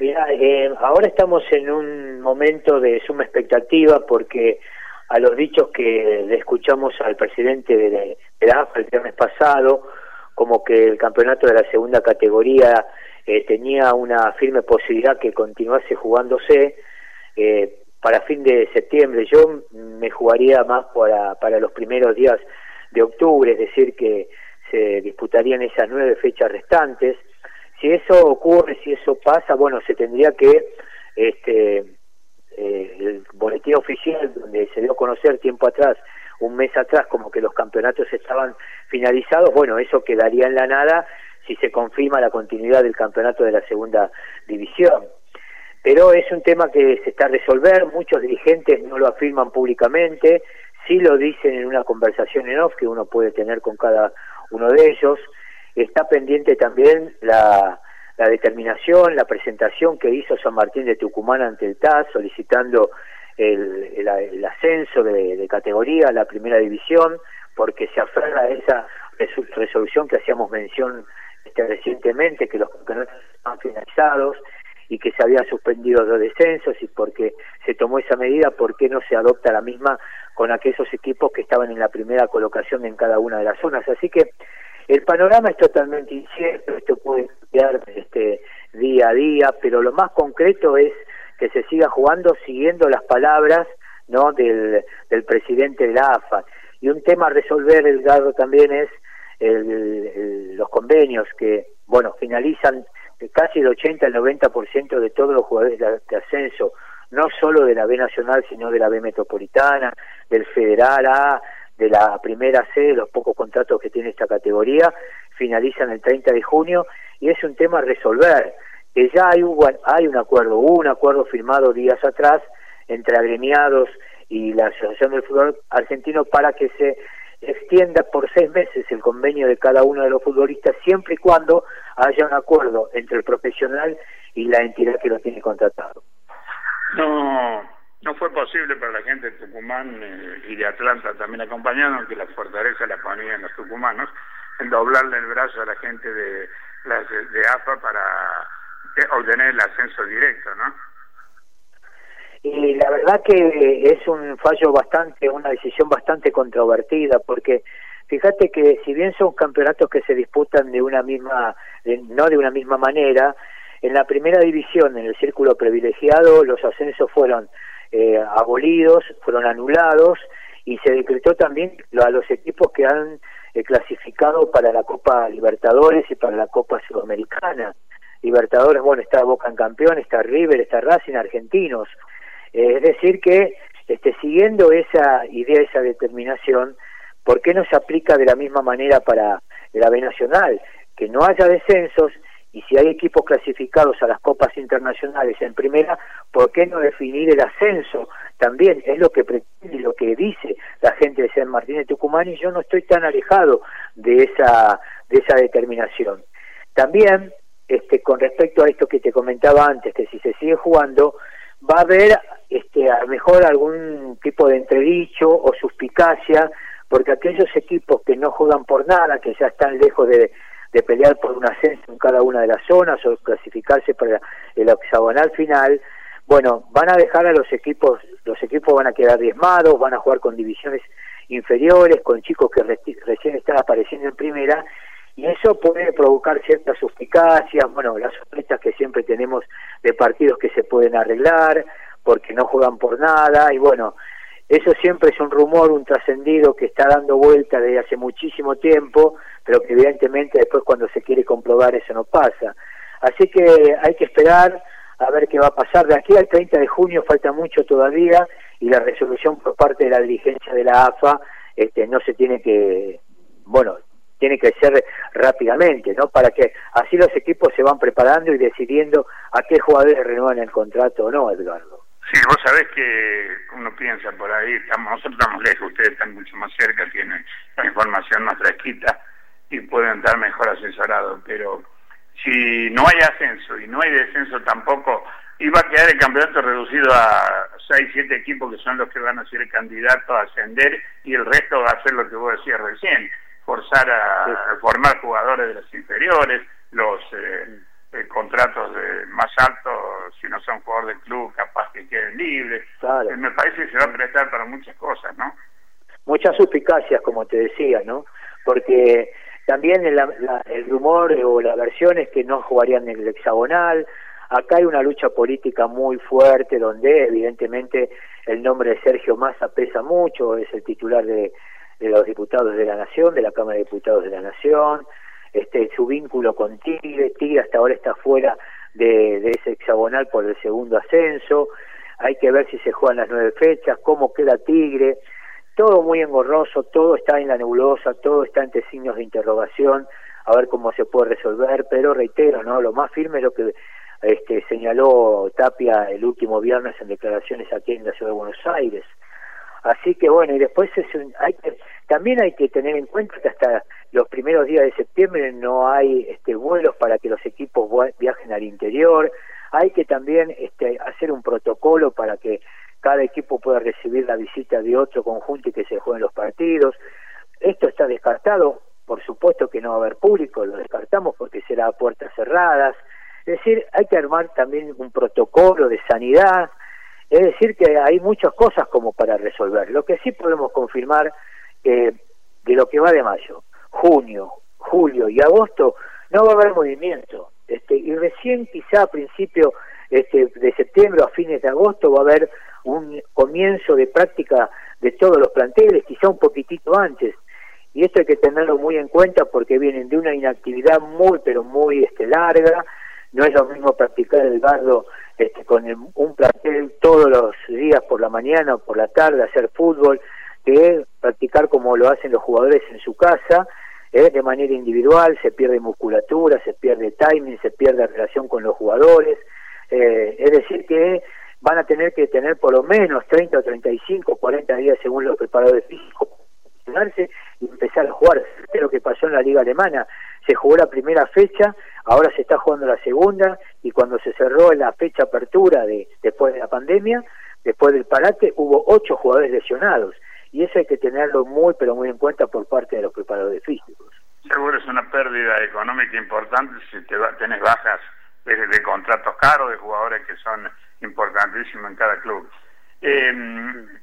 Mira, eh, ahora estamos en un momento de suma expectativa porque a los dichos que le escuchamos al presidente de, la AFA el viernes pasado, como que el campeonato de la segunda categoría eh, tenía una firme posibilidad que continuase jugándose eh, para fin de septiembre. Yo me jugaría más para, para los primeros días de octubre, es decir, que se disputarían esas nueve fechas restantes si eso ocurre, si eso pasa, bueno, se tendría que este eh, el boletín oficial donde se dio a conocer tiempo atrás, un mes atrás, como que los campeonatos estaban finalizados, bueno, eso quedaría en la nada si se confirma la continuidad del campeonato de la segunda división. Pero es un tema que se está a resolver, muchos dirigentes no lo afirman públicamente, sí lo dicen en una conversación en off que uno puede tener con cada uno de ellos, Está pendiente también la, determinación, la presentación que hizo San Martín de Tucumán ante el TAS solicitando el, ascenso de, categoría a la primera división, porque se aferra a esa resolución que hacíamos mención este, recientemente, que los campeonatos están finalizados y que se habían suspendido los descensos y porque se tomó esa medida, ¿por qué no se adopta la misma con aquellos equipos que estaban en la primera colocación en cada una de las zonas? Así que el panorama es totalmente incierto, esto puede cambiar este, día a día, pero lo más concreto es que se siga jugando siguiendo las palabras no del, presidente de la AFA. Y un tema a resolver, Edgardo, también es los convenios que, bueno, finalizan casi el 80 al 90% de todos los jugadores de, ascenso, no solo de la B Nacional, sino de la B Metropolitana, del Federal A, de la primera C, los pocos contratos que tiene esta categoría, finalizan el 30 de junio y es un tema a resolver, que ya hay un, hay un acuerdo, hubo un acuerdo firmado días atrás entre agremiados y la Asociación del Fútbol Argentino para que se extienda por seis meses el convenio de cada uno de los futbolistas siempre y cuando haya un acuerdo entre el profesional y la entidad que lo tiene contratado. No, no fue posible para la gente de Tucumán eh, y de Atlanta también acompañando, que la fortaleza la ponían los tucumanos, en doblarle el brazo a la gente de, las, de AFA para obtener el ascenso directo, ¿no? Y la verdad que es un fallo bastante, una decisión bastante controvertida, porque fíjate que si bien son campeonatos que se disputan de una misma, no de una misma manera, en la primera división, en el círculo privilegiado, los ascensos fueron eh, abolidos, fueron anulados y se decretó también a los equipos que han eh, clasificado para la Copa Libertadores y para la Copa Sudamericana. Libertadores, bueno, está Boca en campeón, está River, está Racing, argentinos. Eh, es decir que, este, siguiendo esa idea, esa determinación, ¿por qué no se aplica de la misma manera para la B Nacional? Que no haya descensos y si hay equipos clasificados a las copas internacionales en primera, ¿por qué no definir el ascenso? También es lo que pretende, lo que dice la gente de San Martín de Tucumán y yo no estoy tan alejado de esa, de esa determinación. También, este, con respecto a esto que te comentaba antes, que si se sigue jugando, va a haber este, a lo mejor algún tipo de entredicho o suspicacia, porque aquellos equipos que no juegan por nada, que ya están lejos de de pelear por un ascenso en cada una de las zonas o clasificarse para el hexagonal final, bueno, van a dejar a los equipos, los equipos van a quedar diezmados, van a jugar con divisiones inferiores, con chicos que recién están apareciendo en primera, y eso puede provocar ciertas suspicacias, bueno, las sospechas que siempre tenemos de partidos que se pueden arreglar, porque no juegan por nada, y bueno, eso siempre es un rumor, un trascendido que está dando vuelta desde hace muchísimo tiempo, pero que evidentemente después cuando se quiere comprobar eso no pasa. Así que hay que esperar a ver qué va a pasar. De aquí al 30 de junio falta mucho todavía y la resolución por parte de la dirigencia de la AFA este, no se tiene que, bueno, tiene que ser rápidamente, ¿no? Para que así los equipos se van preparando y decidiendo a qué jugadores renuevan el contrato o no, Edgardo. Sí, vos sabés que uno piensa por ahí, estamos, nosotros estamos lejos, ustedes están mucho más cerca, tienen la información más fresquita y pueden estar mejor asesorados, pero si no hay ascenso y no hay descenso tampoco, iba a quedar el campeonato reducido a 6, 7 equipos que son los que van a ser candidatos a ascender y el resto va a ser lo que vos decías recién, forzar a, formar jugadores de las inferiores, los eh, eh, contratos de más altos no son jugadores del club, libres. Claro. Me parece que se va a prestar para muchas cosas, ¿no? Muchas suspicacias, como te decía, ¿no? Porque también el, el rumor o la versión es que no jugarían en el hexagonal. Acá hay una lucha política muy fuerte donde evidentemente el nombre de Sergio Massa pesa mucho, es el titular de, de los diputados de la Nación, de la Cámara de Diputados de la Nación, este, su vínculo con Tigre, Tigre hasta ahora está fuera de, de ese hexagonal por el segundo ascenso, hay que ver si se juegan las nueve fechas, cómo queda Tigre, todo muy engorroso, todo está en la nebulosa, todo está entre signos de interrogación, a ver cómo se puede resolver, pero reitero, ¿no? Lo más firme es lo que este, señaló Tapia el último viernes en declaraciones aquí en la ciudad de Buenos Aires. Así que bueno, y después es hay que, también hay que tener en cuenta que hasta los primeros días de septiembre no hay este, vuelos para que los equipos viajen al interior, hay que también este, hacer un protocolo para que cada equipo pueda recibir la visita de otro conjunto y que se jueguen los partidos. Esto está descartado, por supuesto que no va a haber público, lo descartamos porque será a puertas cerradas. Es decir, hay que armar también un protocolo de sanidad, es decir, que hay muchas cosas como para resolver. Lo que sí podemos confirmar eh, de lo que va de mayo, junio, julio y agosto, no va a haber movimiento. Este, y recién quizá a principio este, de septiembre o a fines de agosto va a haber un comienzo de práctica de todos los planteles, quizá un poquitito antes. Y esto hay que tenerlo muy en cuenta porque vienen de una inactividad muy, pero muy este, larga. No es lo mismo practicar el bardo este, con un plantel todos los días por la mañana o por la tarde, hacer fútbol, que practicar como lo hacen los jugadores en su casa, eh, de manera individual, se pierde musculatura, se pierde timing, se pierde relación con los jugadores, eh, es decir que van a tener que tener por lo menos 30 o 35, 40 días según los preparadores físicos y empezar a jugar. Es lo que pasó en la liga alemana. Se jugó la primera fecha, ahora se está jugando la segunda y cuando se cerró la fecha apertura de después de la pandemia, después del parate, hubo ocho jugadores lesionados y eso hay que tenerlo muy pero muy en cuenta por parte de los preparadores físicos. Seguro es una pérdida económica importante si te tenés bajas de, de contratos caros de jugadores que son importantísimos en cada club. Eh,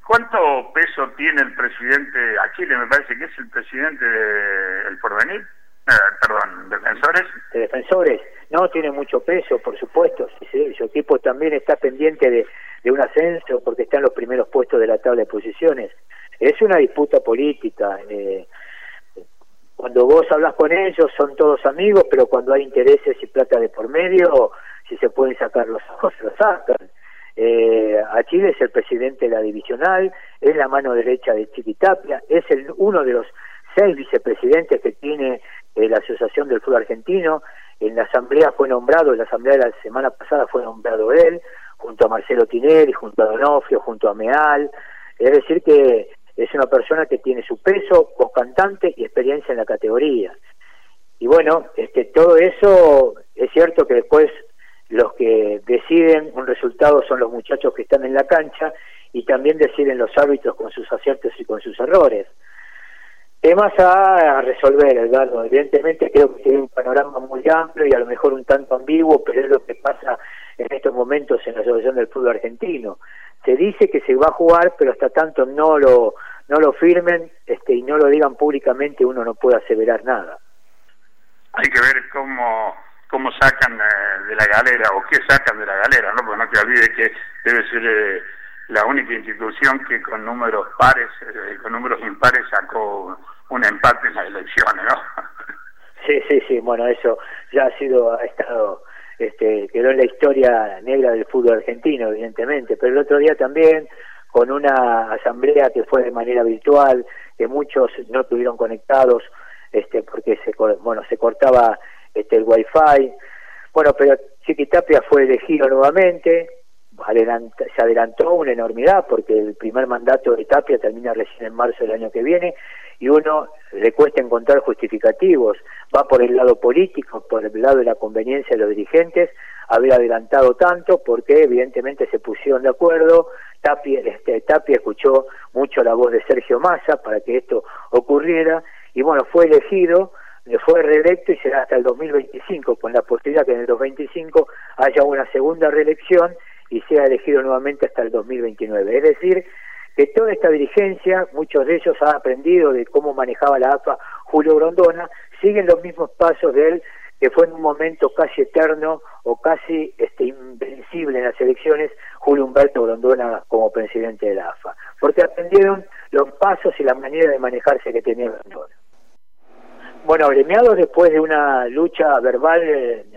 ¿Cuánto peso tiene el presidente, a Chile me parece que es el presidente del Porvenir? Eh, perdón, defensores. De defensores, no, tiene mucho peso, por supuesto. Sí, Su equipo también está pendiente de, de un ascenso porque está en los primeros puestos de la tabla de posiciones. Es una disputa política. Eh, cuando vos hablas con ellos son todos amigos, pero cuando hay intereses y plata de por medio, si se pueden sacar los ojos, los sacan. Eh, a Chile es el presidente de la divisional, es la mano derecha de Chiquitapia, es el, uno de los seis vicepresidentes que tiene eh, la Asociación del Fútbol Argentino. En la asamblea fue nombrado, en la asamblea de la semana pasada fue nombrado él, junto a Marcelo Tinelli, junto a Donofrio, junto a Meal. Es decir, que es una persona que tiene su peso, voz cantante y experiencia en la categoría. Y bueno, este, todo eso es cierto que después los que deciden un resultado son los muchachos que están en la cancha y también deciden los árbitros con sus aciertos y con sus errores. Temas a resolver, Edgardo. Evidentemente creo que tiene un panorama muy amplio y a lo mejor un tanto ambiguo, pero es lo que pasa en estos momentos en la Asociación del Fútbol Argentino. Se dice que se va a jugar, pero hasta tanto no lo no lo firmen este, y no lo digan públicamente, uno no puede aseverar nada. Hay que ver cómo cómo sacan eh, de la galera o qué sacan de la galera, ¿no? Porque no te olvides que debe ser eh, la única institución que con números pares, eh, con números impares sacó un empate en las elecciones, ¿no? Sí, sí, sí, bueno, eso ya ha sido, ha estado, este, quedó en la historia negra del fútbol argentino, evidentemente, pero el otro día también, con una asamblea que fue de manera virtual, que muchos no estuvieron conectados, este, porque se, bueno, se cortaba este, el wifi. Bueno, pero Chiquitapia fue elegido nuevamente, se adelantó una enormidad porque el primer mandato de Tapia termina recién en marzo del año que viene y uno le cuesta encontrar justificativos, va por el lado político, por el lado de la conveniencia de los dirigentes, haber adelantado tanto porque evidentemente se pusieron de acuerdo, Tapia, este, Tapia escuchó mucho la voz de Sergio Massa para que esto ocurriera y bueno, fue elegido fue reelecto y será hasta el 2025, con la posibilidad que en el 2025 haya una segunda reelección y sea elegido nuevamente hasta el 2029. Es decir, que toda esta dirigencia, muchos de ellos han aprendido de cómo manejaba la AFA Julio Grondona, siguen los mismos pasos de él, que fue en un momento casi eterno o casi este, invencible en las elecciones, Julio Humberto Grondona como presidente de la AFA, porque aprendieron los pasos y la manera de manejarse que tenía Grondona. Bueno, gremiados después de una lucha verbal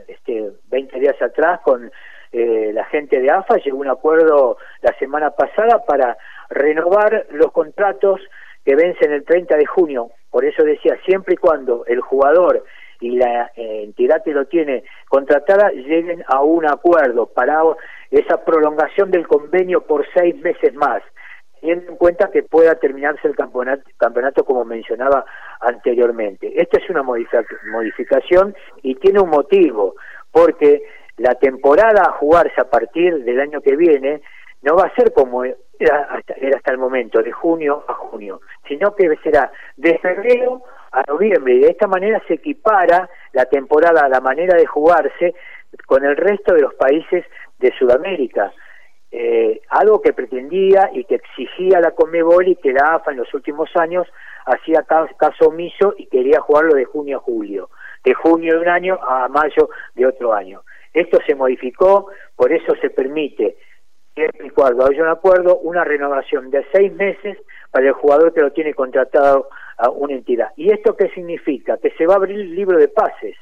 este, 20 días atrás con eh, la gente de AFA, llegó un acuerdo la semana pasada para renovar los contratos que vencen el 30 de junio. Por eso decía, siempre y cuando el jugador y la eh, entidad que lo tiene contratada lleguen a un acuerdo para esa prolongación del convenio por seis meses más teniendo en cuenta que pueda terminarse el campeonato, campeonato como mencionaba anteriormente. Esta es una modificación y tiene un motivo, porque la temporada a jugarse a partir del año que viene no va a ser como era hasta, era hasta el momento, de junio a junio, sino que será de febrero a noviembre y de esta manera se equipara la temporada, la manera de jugarse con el resto de los países de Sudamérica. Eh, algo que pretendía y que exigía la Conmebol y que la AFA en los últimos años hacía caso omiso y quería jugarlo de junio a julio, de junio de un año a mayo de otro año. Esto se modificó, por eso se permite, y cuando haya un acuerdo, una renovación de seis meses para el jugador que lo tiene contratado a una entidad. ¿Y esto qué significa? Que se va a abrir el libro de pases.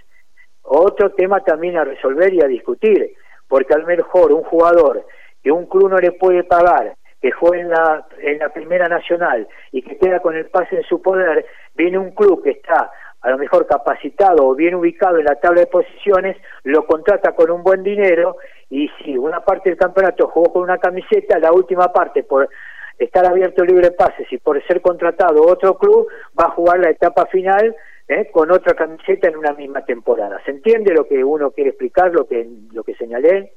Otro tema también a resolver y a discutir, porque al mejor un jugador que un club no le puede pagar, que juega en la, en la Primera Nacional y que queda con el pase en su poder, viene un club que está a lo mejor capacitado o bien ubicado en la tabla de posiciones, lo contrata con un buen dinero y si una parte del campeonato jugó con una camiseta, la última parte por estar abierto libre pases y por ser contratado otro club va a jugar la etapa final ¿eh? con otra camiseta en una misma temporada. ¿Se entiende lo que uno quiere explicar, lo que, lo que señalé?